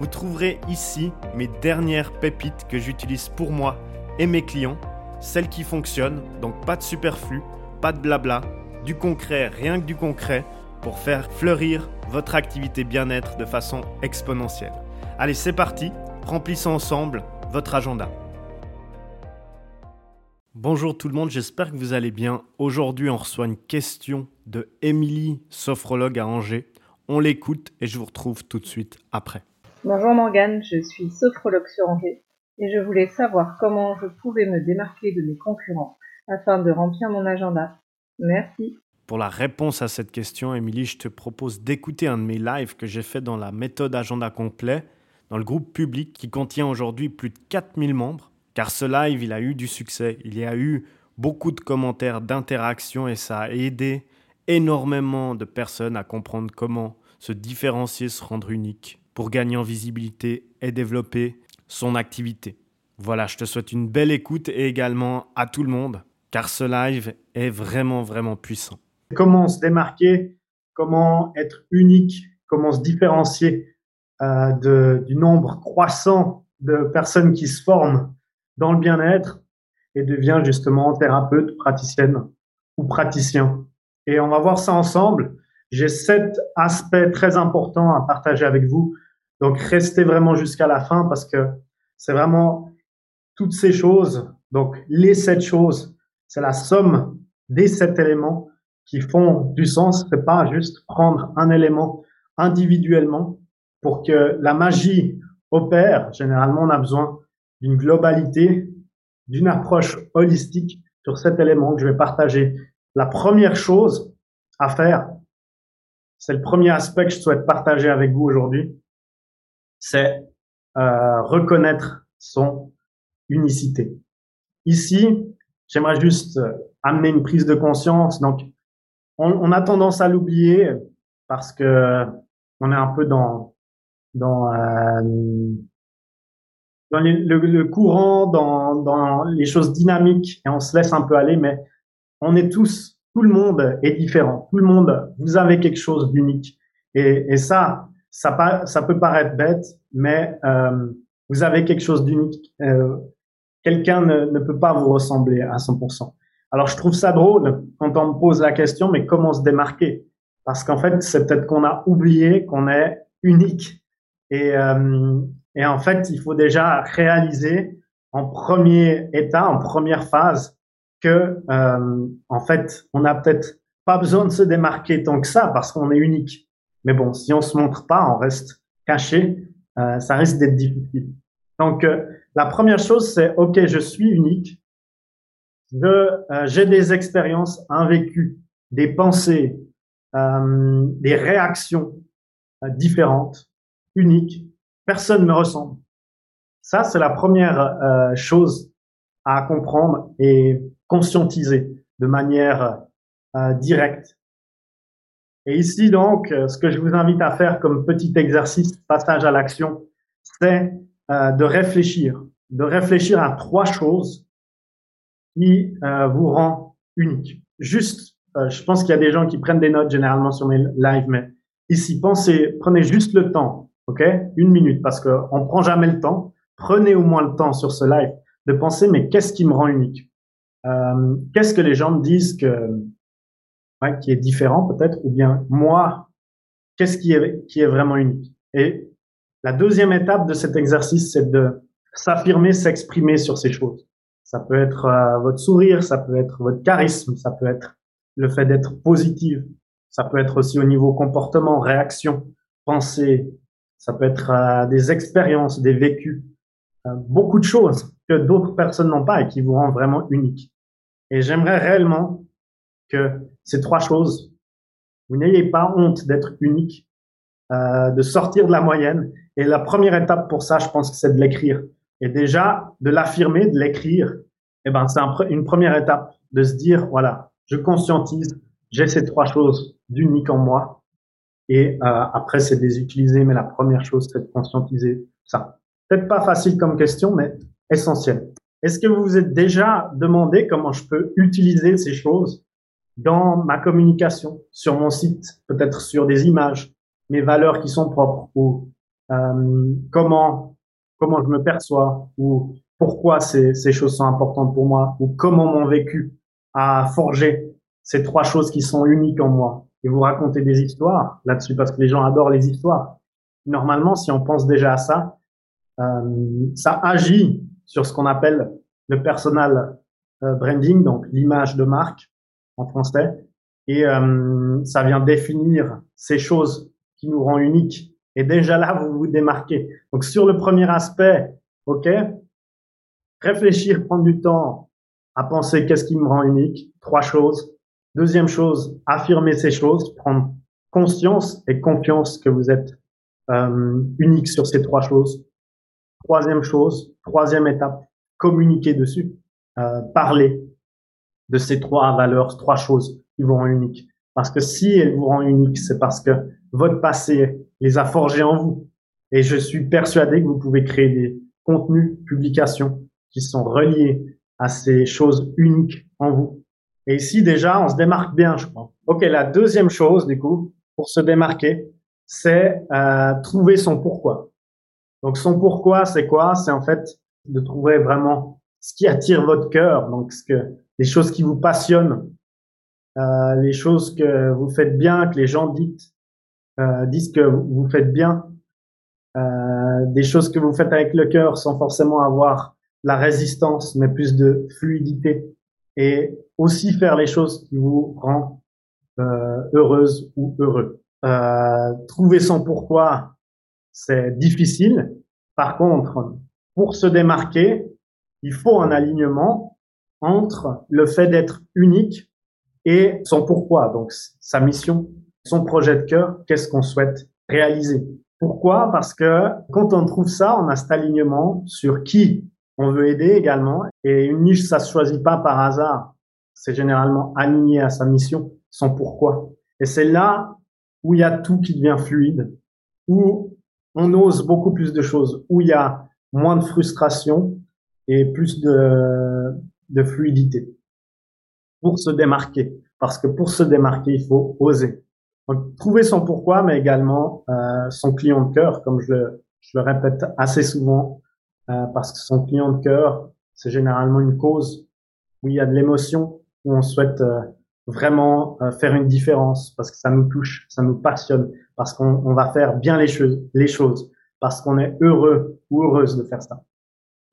Vous trouverez ici mes dernières pépites que j'utilise pour moi et mes clients, celles qui fonctionnent, donc pas de superflu, pas de blabla, du concret, rien que du concret, pour faire fleurir votre activité bien-être de façon exponentielle. Allez, c'est parti, remplissons ensemble votre agenda. Bonjour tout le monde, j'espère que vous allez bien. Aujourd'hui, on reçoit une question de Émilie, sophrologue à Angers. On l'écoute et je vous retrouve tout de suite après. Bonjour Morgane, je suis sophrologue sur Angers et je voulais savoir comment je pouvais me démarquer de mes concurrents afin de remplir mon agenda. Merci. Pour la réponse à cette question, Émilie, je te propose d'écouter un de mes lives que j'ai fait dans la méthode agenda complet, dans le groupe public qui contient aujourd'hui plus de 4000 membres. Car ce live, il a eu du succès, il y a eu beaucoup de commentaires, d'interactions et ça a aidé énormément de personnes à comprendre comment se différencier, se rendre unique pour gagner en visibilité et développer son activité. Voilà, je te souhaite une belle écoute et également à tout le monde, car ce live est vraiment, vraiment puissant. Comment se démarquer, comment être unique, comment se différencier euh, du nombre croissant de personnes qui se forment dans le bien-être et devient justement thérapeute, praticienne ou praticien? Et on va voir ça ensemble. J'ai sept aspects très importants à partager avec vous. Donc restez vraiment jusqu'à la fin parce que c'est vraiment toutes ces choses. Donc les sept choses, c'est la somme des sept éléments qui font du sens. C'est pas juste prendre un élément individuellement pour que la magie opère. Généralement, on a besoin d'une globalité, d'une approche holistique sur cet élément que je vais partager. La première chose à faire, c'est le premier aspect que je souhaite partager avec vous aujourd'hui, c'est euh, reconnaître son unicité. Ici, j'aimerais juste euh, amener une prise de conscience. Donc, on, on a tendance à l'oublier parce que on est un peu dans dans euh, dans le, le, courant, dans, dans les choses dynamiques et on se laisse un peu aller, mais on est tous, tout le monde est différent. Tout le monde, vous avez quelque chose d'unique. Et, et ça, ça, peut paraître bête, mais euh, vous avez quelque chose d'unique. Euh, Quelqu'un ne, peut pas vous ressembler à 100%. Alors je trouve ça drôle quand on me pose la question, mais comment se démarquer? Parce qu'en fait, c'est peut-être qu'on a oublié qu'on est unique. Et, euh, en fait, il faut déjà réaliser en premier état, en première phase, que en fait, on n'a peut-être pas besoin de se démarquer tant que ça parce qu'on est unique. Mais bon, si on se montre pas, on reste caché, euh, ça risque d'être difficile. Donc, euh, la première chose, c'est OK, je suis unique. Euh, j'ai des expériences, un vécu, des pensées, euh, des réactions différentes, uniques personne ne me ressemble. Ça, c'est la première euh, chose à comprendre et conscientiser de manière euh, directe. Et ici, donc, euh, ce que je vous invite à faire comme petit exercice, passage à l'action, c'est de réfléchir, de réfléchir à trois choses qui vous rend unique. Juste, je pense qu'il y a des gens qui prennent des notes généralement sur mes lives, mais ici, pensez, prenez juste le temps OK? Une minute, parce qu'on prend jamais le temps. Prenez au moins le temps sur ce live de penser, mais qu'est-ce qui me rend unique? Euh, Qu'est-ce que les gens me disent que ouais, qui est différent peut-être Ou bien moi, qu'est-ce qui est, qui est vraiment unique? Et la deuxième étape de cet exercice, c'est de s'affirmer, s'exprimer sur ces choses. Ça peut être euh, votre sourire, ça peut être votre charisme, ça peut être le fait d'être positive, ça peut être aussi au niveau comportement, réaction, pensée, ça peut être euh, des expériences, des vécus, euh, beaucoup de choses que d'autres personnes n'ont pas et qui vous rendent vraiment unique. Et j'aimerais réellement que ces trois choses, vous n'ayez pas honte d'être unique, euh, de sortir de la moyenne. Et la première étape pour ça, je pense que c'est de l'écrire. Et déjà, de l'affirmer, de l'écrire, eh ben, c'est une première étape de se dire, voilà, je conscientise, j'ai ces trois choses d'unique en moi. Et euh, après, c'est de les utiliser, mais la première chose, c'est de conscientiser ça. Peut-être pas facile comme question, mais essentiel. Est-ce que vous vous êtes déjà demandé comment je peux utiliser ces choses dans ma communication, sur mon site, peut-être sur des images, mes valeurs qui sont propres, ou euh, comment comment je me perçois, ou pourquoi ces, ces choses sont importantes pour moi, ou comment mon vécu a forgé ces trois choses qui sont uniques en moi. Et vous racontez des histoires là-dessus parce que les gens adorent les histoires. Normalement, si on pense déjà à ça, euh, ça agit sur ce qu'on appelle le personal euh, branding, donc l'image de marque en français, et euh, ça vient définir ces choses qui nous rend uniques. Et déjà là, vous vous démarquez. Donc sur le premier aspect, ok, réfléchir, prendre du temps à penser qu'est-ce qui me rend unique, trois choses. Deuxième chose, affirmer ces choses, prendre conscience et confiance que vous êtes euh, unique sur ces trois choses. Troisième chose, troisième étape, communiquer dessus, euh, parler de ces trois valeurs, trois choses qui vous rendent unique. Parce que si elles vous rendent unique, c'est parce que votre passé les a forgées en vous. Et je suis persuadé que vous pouvez créer des contenus, publications qui sont reliés à ces choses uniques en vous. Et ici, déjà, on se démarque bien, je crois. OK, la deuxième chose, du coup, pour se démarquer, c'est euh, trouver son pourquoi. Donc, son pourquoi, c'est quoi? C'est en fait de trouver vraiment ce qui attire votre cœur, donc ce que les choses qui vous passionnent, euh, les choses que vous faites bien, que les gens disent, euh, disent que vous faites bien, euh, des choses que vous faites avec le cœur sans forcément avoir la résistance, mais plus de fluidité, et aussi faire les choses qui vous rendent euh, heureuse ou heureux. Euh, trouver son pourquoi, c'est difficile. Par contre, pour se démarquer, il faut un alignement entre le fait d'être unique et son pourquoi, donc sa mission, son projet de cœur, qu'est-ce qu'on souhaite réaliser. Pourquoi? Parce que quand on trouve ça, on a cet alignement sur qui on veut aider également. Et une niche, ça se choisit pas par hasard. C'est généralement aligné à sa mission, son pourquoi. Et c'est là où il y a tout qui devient fluide, où on ose beaucoup plus de choses, où il y a moins de frustration et plus de, de fluidité pour se démarquer. Parce que pour se démarquer, il faut oser. Donc, trouver son pourquoi, mais également euh, son client de cœur, comme je le, je le répète assez souvent, euh, parce que son client de cœur, c'est généralement une cause où il y a de l'émotion, où on souhaite euh, vraiment euh, faire une différence, parce que ça nous touche, ça nous passionne, parce qu'on on va faire bien les les choses, parce qu'on est heureux ou heureuse de faire ça.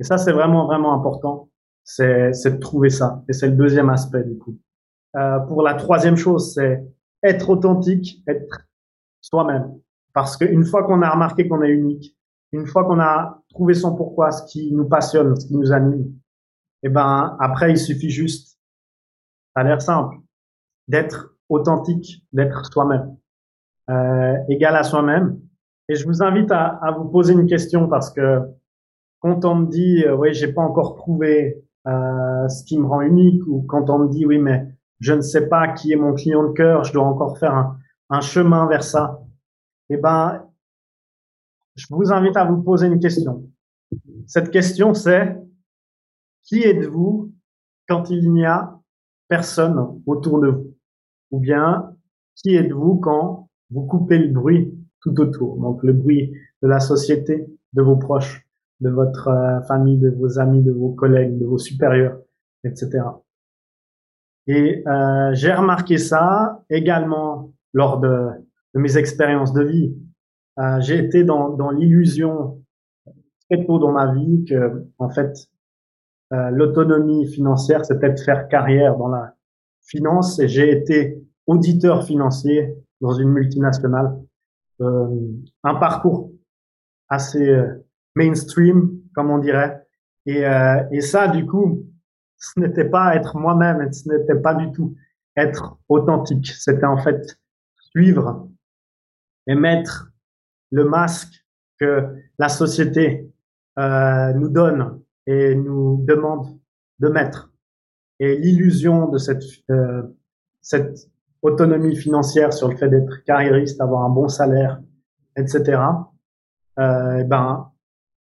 Et ça, c'est vraiment, vraiment important, c'est de trouver ça. Et c'est le deuxième aspect, du coup. Euh, pour la troisième chose, c'est être authentique, être soi-même. Parce qu'une fois qu'on a remarqué qu'on est unique, une fois qu'on a trouvé son pourquoi, ce qui nous passionne, ce qui nous anime, eh ben après il suffit juste, ça a l'air simple, d'être authentique, d'être soi-même, euh, égal à soi-même. Et je vous invite à, à, vous poser une question parce que quand on me dit euh, oui j'ai pas encore trouvé euh, ce qui me rend unique ou quand on me dit oui mais je ne sais pas qui est mon client de cœur, je dois encore faire un, un chemin vers ça. Eh ben, je vous invite à vous poser une question. Cette question, c'est qui êtes-vous quand il n'y a personne autour de vous? Ou bien, qui êtes-vous quand vous coupez le bruit tout autour? Donc, le bruit de la société, de vos proches, de votre euh, famille, de vos amis, de vos collègues, de vos supérieurs, etc. Et euh, j'ai remarqué ça également lors de, mes expériences de vie. Euh, j'ai été dans, dans l'illusion très tôt dans ma vie que, en fait, euh, l'autonomie financière, c'était de faire carrière dans la finance. Et j'ai été auditeur financier dans une multinationale. Un parcours assez mainstream, comme on dirait. Et, euh, et ça, du coup, ce n'était pas être moi-même, ce n'était pas du tout être authentique. C'était en fait suivre et mettre le masque que la société euh, nous donne et nous demande de mettre. Et l'illusion de cette, euh, cette autonomie financière sur le fait d'être carriériste, avoir un bon salaire, etc., euh, eh ben,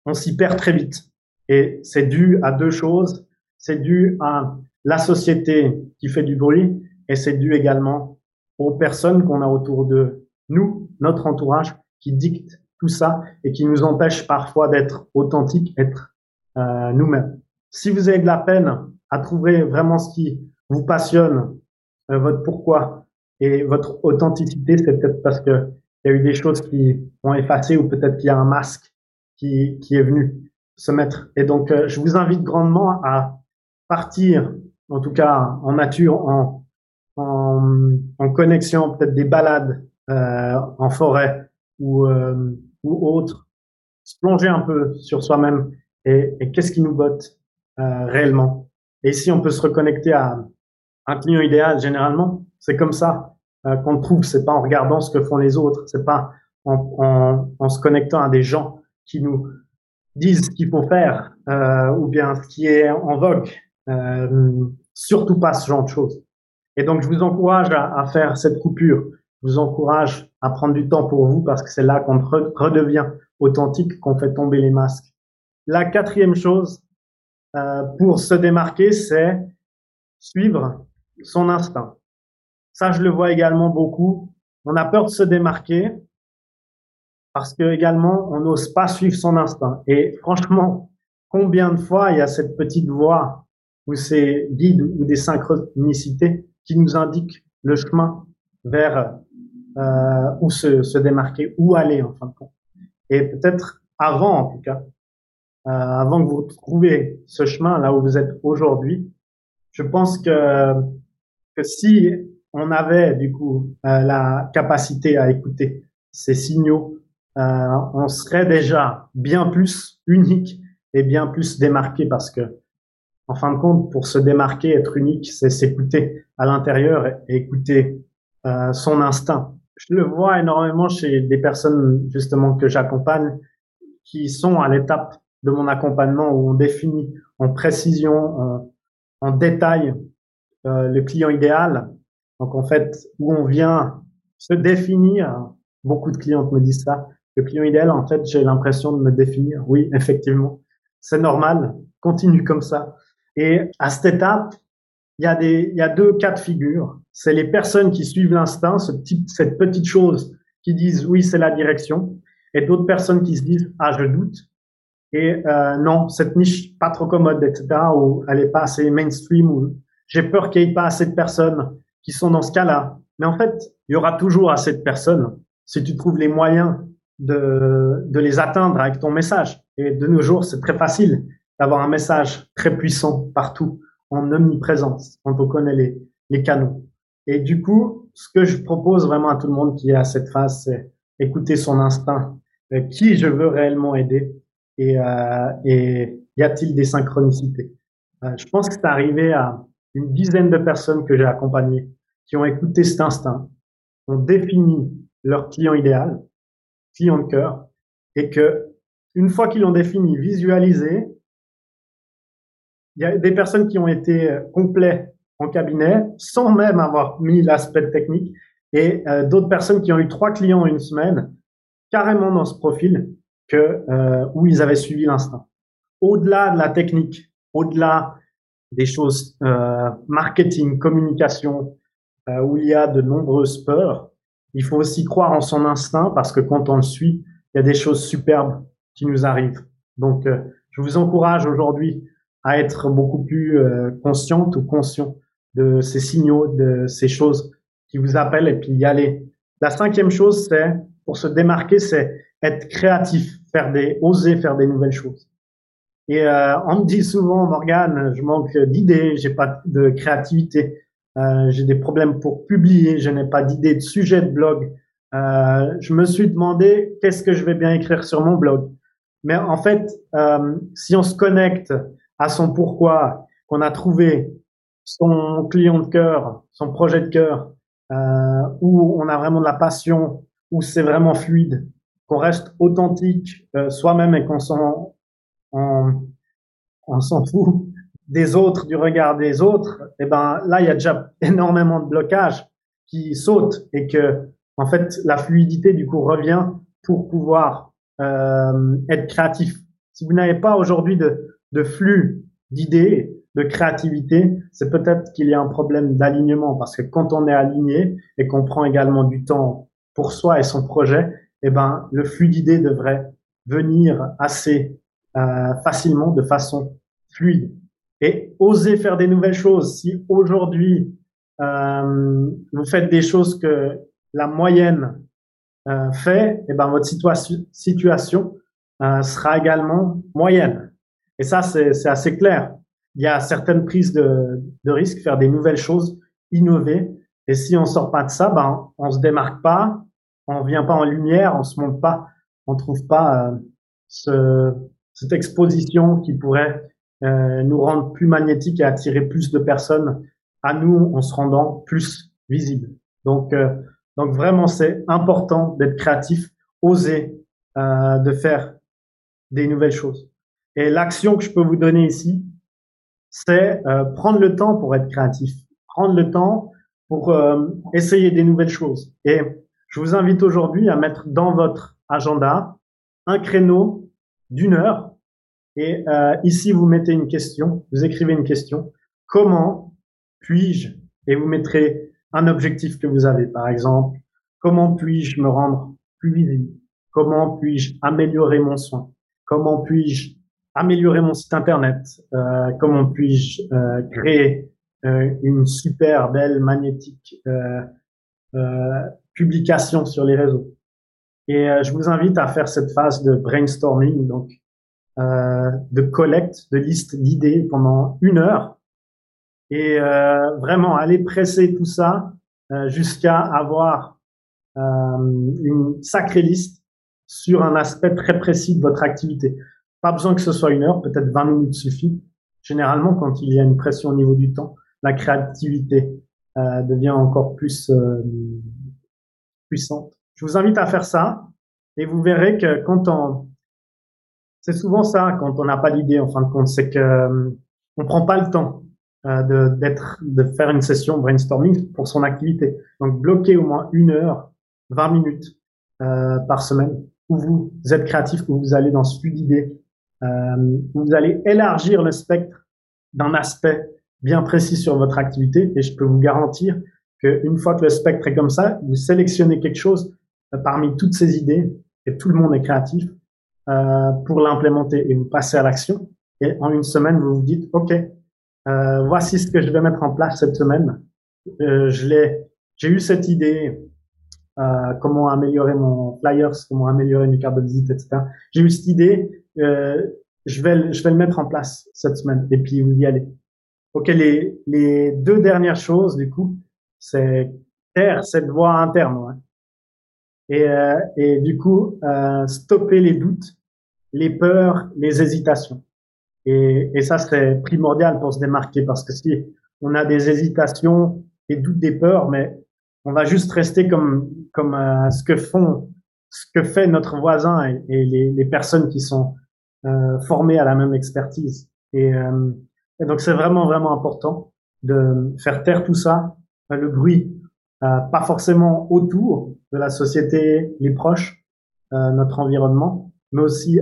on s'y perd très vite. Et c'est dû à deux choses. C'est dû à la société qui fait du bruit et c'est dû également aux personnes qu'on a autour de nous, notre entourage, qui dictent tout ça et qui nous empêchent parfois d'être authentiques, être euh, nous-mêmes. Si vous avez de la peine à trouver vraiment ce qui vous passionne, euh, votre pourquoi et votre authenticité, c'est peut-être parce que il y a eu des choses qui ont effacé ou peut-être qu'il y a un masque qui, qui est venu se mettre. Et donc, euh, je vous invite grandement à partir, en tout cas en nature, en, en, en connexion, peut-être des balades euh, en forêt ou, euh, ou autre, se plonger un peu sur soi-même et, et qu'est-ce qui nous botte euh, réellement. Et si on peut se reconnecter à un client idéal, généralement, c'est comme ça euh, qu'on trouve. C'est pas en regardant ce que font les autres. C'est pas en, en, en, se connectant à des gens qui nous disent ce qu'il faut faire euh, ou bien ce qui est en vogue. Euh, surtout pas ce genre de choses. Et donc, je vous encourage à, faire cette coupure. Je vous encourage à prendre du temps pour vous parce que c'est là qu'on redevient authentique, qu'on fait tomber les masques. La quatrième chose euh, pour se démarquer, c'est suivre son instinct. Ça, je le vois également beaucoup. On a peur de se démarquer parce que également, on n'ose pas suivre son instinct. Et franchement, combien de fois il y a cette petite voix ou ces guides ou des synchronicités qui nous indiquent le chemin vers euh, où se, se, démarquer, où aller en fin de compte. Et peut-être avant, en tout cas, euh, avant que vous trouviez ce chemin là où vous êtes aujourd'hui, je pense que, que si on avait du coup euh, la capacité à écouter ces signaux, on serait déjà bien plus unique et bien plus démarqué parce que en fin de compte, pour se démarquer, être unique, c'est s'écouter à l'intérieur et écouter euh, son instinct. Je le vois énormément chez des personnes justement que j'accompagne qui sont à l'étape de mon accompagnement où on définit en précision, en, en détail euh, le client idéal. Donc en fait, où on vient se définir, beaucoup de clientes me disent ça, le client idéal, en fait, j'ai l'impression de me définir. Oui, effectivement, c'est normal, continue comme ça. Et à cette étape, il y a des, il y a deux cas de figure. C'est les personnes qui suivent l'instinct, cette petite chose qui disent oui, c'est la direction, et d'autres personnes qui se disent ah, je doute. Et euh, non, cette niche pas trop commode, etc. ou elle est pas assez mainstream ou j'ai peur qu'il n'y ait pas assez de personnes qui sont dans ce cas-là. Mais en fait, il y aura toujours assez de personnes si tu trouves les moyens de, de les atteindre avec ton message. Et de nos jours, c'est très facile d'avoir un message très puissant partout, en omniprésence, quand on connaît les, les canaux. Et du coup, ce que je propose vraiment à tout le monde qui est à cette phase, c'est écouter son instinct. Euh, qui je veux réellement aider et, euh, et y a-t-il des synchronicités? Euh, Je pense que c'est arrivé à une dizaine de personnes que j'ai accompagnées qui ont écouté cet instinct, ont défini leur client idéal, client de cœur, et que une fois qu'ils l'ont défini, visualisé, il y a des personnes qui ont été euh, complets en cabinet sans même avoir mis l'aspect technique et euh, d'autres personnes qui ont eu trois clients en une semaine carrément dans ce profil que euh, où ils avaient suivi l'instinct. Au-delà de la technique, au-delà des choses marketing, communication, où il y a de nombreuses peurs, il faut aussi croire en son instinct parce que quand on le suit, il y a des choses superbes qui nous arrivent. Donc, euh, je vous encourage aujourd'hui à être beaucoup plus euh, consciente ou conscient de ces signaux, de ces choses qui vous appellent et puis y aller. La cinquième chose, c'est pour se démarquer, c'est être créatif, faire des, oser faire des nouvelles choses. Et euh, on me dit souvent, Morgane, je manque d'idées, j'ai pas de créativité, euh, j'ai des problèmes pour publier, je n'ai pas d'idées de sujet de blog. Euh, je me suis demandé qu'est-ce que je vais bien écrire sur mon blog. Mais en fait, euh, si on se connecte à son pourquoi, qu'on a trouvé son client de cœur, son projet de cœur, euh, où on a vraiment de la passion, où c'est vraiment fluide, qu'on reste authentique euh, soi-même et qu'on on, on s'en fout des autres, du regard des autres, et eh ben là, il y a déjà énormément de blocages qui sautent et que, en fait, la fluidité du coup revient pour pouvoir euh, être créatif. Si vous n'avez pas aujourd'hui de, de flux d'idées, de créativité, c'est peut-être qu'il y a un problème d'alignement parce que quand on est aligné et qu'on prend également du temps pour soi et son projet, eh ben le flux d'idées devrait venir assez euh, facilement, de façon fluide et oser faire des nouvelles choses. Si aujourd'hui euh, vous faites des choses que la moyenne euh, fait, et eh ben votre situation, situation euh, sera également moyenne. Et ça, c'est assez clair. Il y a certaines prises de, de risques, faire des nouvelles choses, innover. Et si on sort pas de ça, ben on se démarque pas, on vient pas en lumière, on se montre pas, on trouve pas euh, ce, cette exposition qui pourrait euh, nous rendre plus magnétiques et attirer plus de personnes à nous en se rendant plus visibles. Donc, euh, donc vraiment, c'est important d'être créatif, oser euh, de faire des nouvelles choses. Et l'action que je peux vous donner ici, c'est prendre le temps pour être créatif, prendre le temps pour essayer des nouvelles choses. Et je vous invite aujourd'hui à mettre dans votre agenda un créneau d'une heure et euh, ici, vous mettez une question, vous écrivez une question. Comment puis-je Et vous mettrez un objectif que vous avez. Par exemple, comment puis-je me rendre plus visible? Comment puis-je améliorer mon soin? Comment puis-je améliorer mon site internet? Euh, Comment puis-je euh, créer euh, une super belle magnétique euh, euh, publication sur les réseaux? Et je vous invite à faire cette phase de brainstorming. Donc, de collecte de liste d'idées pendant une heure et euh, vraiment aller presser tout ça euh, jusqu'à avoir une sacrée liste sur un aspect très précis de votre activité. Pas besoin que ce soit une heure, peut-être 20 minutes suffit. Généralement, quand il y a une pression au niveau du temps, la créativité euh, devient encore plus euh, puissante. Je vous invite à faire ça et vous verrez que quand on, c'est souvent ça quand on n'a pas d'idée en fin de compte, c'est que euh, on prend pas le temps euh, de d'être de faire une session brainstorming pour son activité. Donc bloquez au moins une heure, 20 minutes euh, par semaine où vous êtes créatif, où vous allez dans ce flux d'idées, euh, où vous allez élargir le spectre d'un aspect bien précis sur votre activité. Et je peux vous garantir qu'une fois que le spectre est comme ça, vous sélectionnez quelque chose parmi toutes ces idées et tout le monde est créatif euh, pour l'implémenter et vous passez à l'action. Et en une semaine, vous vous dites, OK, euh, voici ce que je vais mettre en place cette semaine. Euh, je l'ai, j'ai eu cette idée, euh, comment améliorer mon flyers, comment améliorer mes cartes de visite, etc. J'ai eu cette idée, euh, je vais, je vais le mettre en place cette semaine. Et puis vous y allez. Ok, les, les deux dernières choses, du coup, c'est taire cette voix interne. Ouais. Et, euh, et du coup, euh, stopper les doutes les peurs, les hésitations. Et, et ça serait primordial pour se démarquer parce que si on a des hésitations, des doutes, des peurs, mais on va juste rester comme comme euh, ce que font, ce que fait notre voisin et, et les, les, personnes qui sont euh, formées à la même expertise. Et, euh, et donc c'est vraiment vraiment important de faire taire tout ça, le bruit, euh, pas forcément autour de la société, les proches, euh, notre environnement, mais aussi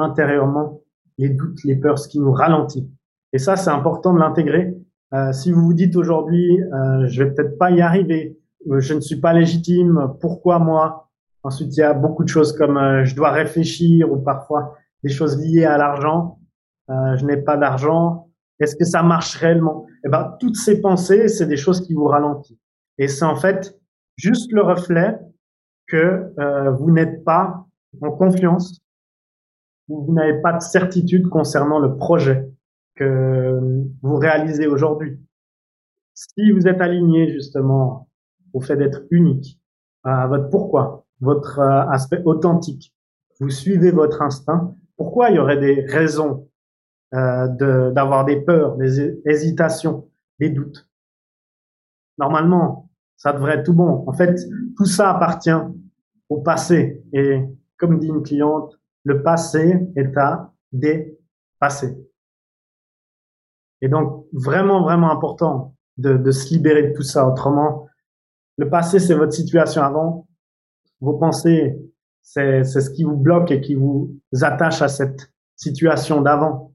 intérieurement les doutes, les peurs, ce qui nous ralentit. Et ça, c'est important de l'intégrer. Euh, si vous vous dites aujourd'hui, euh, je vais peut-être pas y arriver, euh, je ne suis pas légitime, pourquoi moi? Ensuite, il y a beaucoup de choses comme euh, je dois réfléchir ou parfois des choses liées à l'argent. Je n'ai pas d'argent. Est-ce que ça marche réellement? Eh ben, toutes ces pensées, c'est des choses qui vous ralentissent. Et c'est en fait juste le reflet que vous n'êtes pas en confiance vous n'avez pas de certitude concernant le projet que vous réalisez aujourd'hui. Si vous êtes aligné justement au fait d'être unique, à votre pourquoi, votre euh, aspect authentique, vous suivez votre instinct, pourquoi il y aurait des raisons euh, d'avoir des peurs, des hésitations, des doutes? Normalement, ça devrait être tout bon. En fait, tout ça appartient au passé. Et comme dit une cliente, le passé est à passé. Et donc, vraiment, vraiment important de, de se libérer de tout ça. Autrement, le passé, c'est votre situation avant. Vos pensées, c'est ce qui vous bloque et qui vous attache à cette situation d'avant.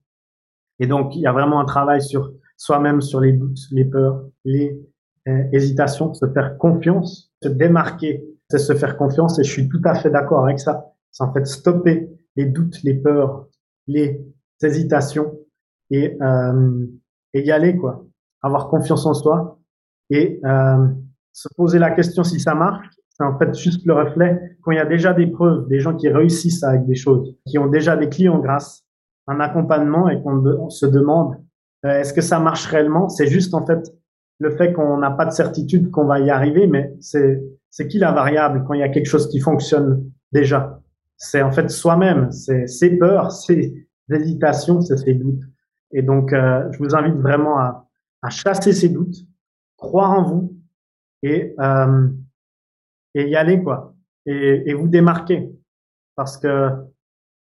Et donc, il y a vraiment un travail sur soi-même, sur les doutes, les peurs, les euh, hésitations, se faire confiance, se démarquer, c'est se faire confiance. Et je suis tout à fait d'accord avec ça. C'est en fait stopper les doutes, les peurs, les hésitations et, euh, et y aller, quoi. Avoir confiance en soi et euh, se poser la question si ça marche. C'est en fait juste le reflet quand il y a déjà des preuves, des gens qui réussissent avec des choses, qui ont déjà des clients grâce un accompagnement et qu'on se demande euh, est-ce que ça marche réellement? C'est juste en fait le fait qu'on n'a pas de certitude qu'on va y arriver, mais c'est c'est qui la variable quand il y a quelque chose qui fonctionne déjà? C'est en fait soi-même, c'est ses peurs, ses hésitations, c'est ses doutes. Et donc, euh, je vous invite vraiment à, à, chasser ces doutes, croire en vous et, euh, et y aller, quoi. Et, et, vous démarquer. Parce que,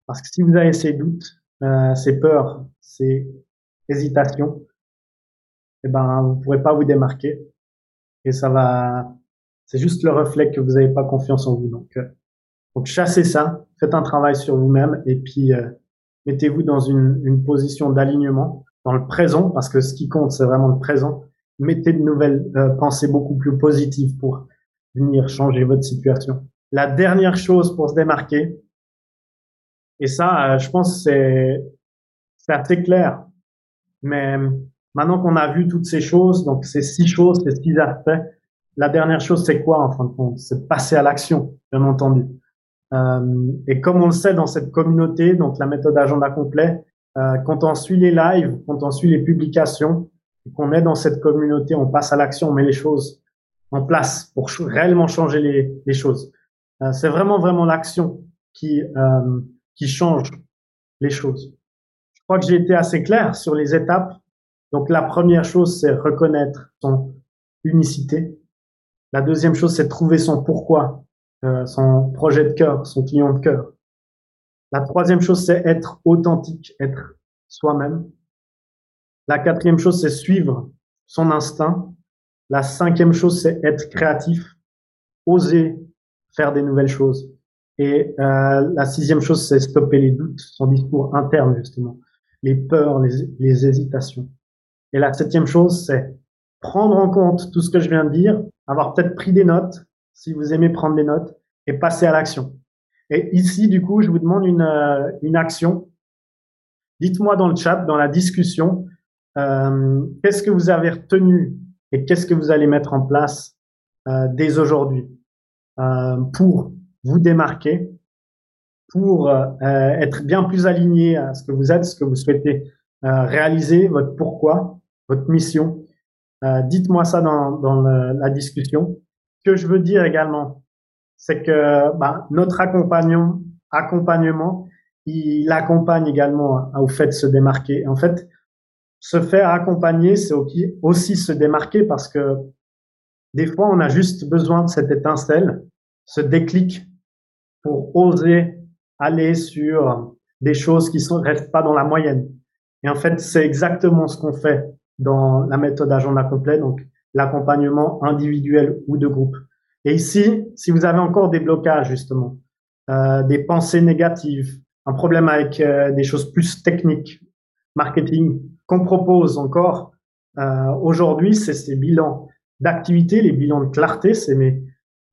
parce que si vous avez ces doutes, euh, ces peurs, ces hésitations, eh ben, vous pourrez pas vous démarquer. Et ça va, c'est juste le reflet que vous n'avez pas confiance en vous. Donc, euh, donc chassez ça, faites un travail sur vous-même et puis euh, mettez-vous dans une, une position d'alignement dans le présent, parce que ce qui compte, c'est vraiment le présent. Mettez de nouvelles euh, pensées beaucoup plus positives pour venir changer votre situation. La dernière chose pour se démarquer, et ça, je pense c'est c'est assez clair, mais maintenant qu'on a vu toutes ces choses, donc ces six choses, ces six aspects, la dernière chose, c'est quoi en fin de compte? C'est passer à l'action, bien entendu. Euh, et comme on le sait dans cette communauté, donc la méthode agenda complet, euh, quand on suit les lives, quand on suit les publications, qu'on est dans cette communauté, on passe à l'action, on met les choses en place pour réellement changer les, choses. Euh, c'est vraiment vraiment l'action qui qui change les choses. Je crois que j'ai été assez clair sur les étapes. Donc la première chose, c'est reconnaître son unicité, la deuxième chose, c'est trouver son pourquoi, euh, son projet de cœur, son client de cœur. La troisième chose, c'est être authentique, être soi-même. La quatrième chose, c'est suivre son instinct. La cinquième chose, c'est être créatif, oser faire des nouvelles choses. Et euh, la sixième chose, c'est stopper les doutes, son discours interne justement, les peurs, les, les hésitations. Et la septième chose, c'est prendre en compte tout ce que je viens de dire, avoir peut-être pris des notes, si vous aimez prendre des notes, et passer à l'action. Et ici, du coup, je vous demande une, euh, une action. Dites-moi dans le chat, dans la discussion, euh, qu'est-ce que vous avez retenu et qu'est-ce que vous allez mettre en place euh, dès aujourd'hui pour vous démarquer, pour être bien plus aligné à ce que vous êtes, ce que vous souhaitez réaliser, votre pourquoi, votre mission, dites-moi ça dans, dans la discussion. Que je veux dire également, c'est que bah, notre accompagnement, il accompagne également au fait de se démarquer. En fait, se faire accompagner, c'est aussi se démarquer parce que des fois, on a juste besoin de cette étincelle, ce déclic pour oser aller sur des choses qui ne restent pas dans la moyenne. Et en fait, c'est exactement ce qu'on fait dans la méthode agenda complet, l'accompagnement individuel ou de groupe. Et ici, si vous avez encore des blocages justement, euh, des pensées négatives, un problème avec euh, des choses plus techniques, marketing, qu'on propose encore euh, aujourd'hui, c'est ces bilans d'activité, les bilans de clarté, c'est mes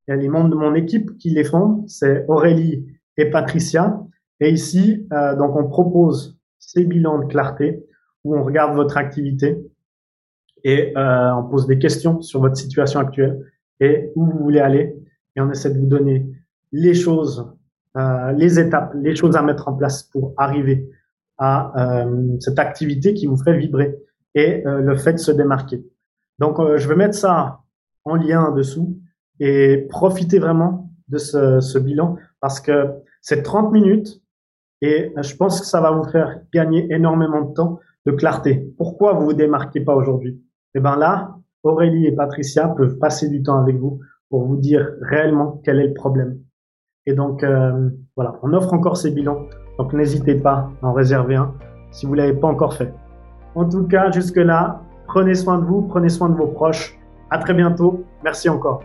les membres de mon équipe qui les font, c'est Aurélie et Patricia. Et ici, euh, donc on propose ces bilans de clarté où on regarde votre activité et euh, on pose des questions sur votre situation actuelle et où vous voulez aller et on essaie de vous donner les choses, euh, les étapes, les choses à mettre en place pour arriver à euh, cette activité qui vous ferait vibrer et euh, le fait de se démarquer. Donc euh, je vais mettre ça en lien dessous et profitez vraiment de ce, ce bilan parce que c'est 30 minutes et je pense que ça va vous faire gagner énormément de temps de clarté. Pourquoi vous vous démarquez pas aujourd'hui? Eh ben là, Aurélie et Patricia peuvent passer du temps avec vous pour vous dire réellement quel est le problème. Et donc euh, voilà, on offre encore ces bilans, donc n'hésitez pas à en réserver un si vous l'avez pas encore fait. En tout cas, jusque-là, prenez soin de vous, prenez soin de vos proches. À très bientôt. Merci encore.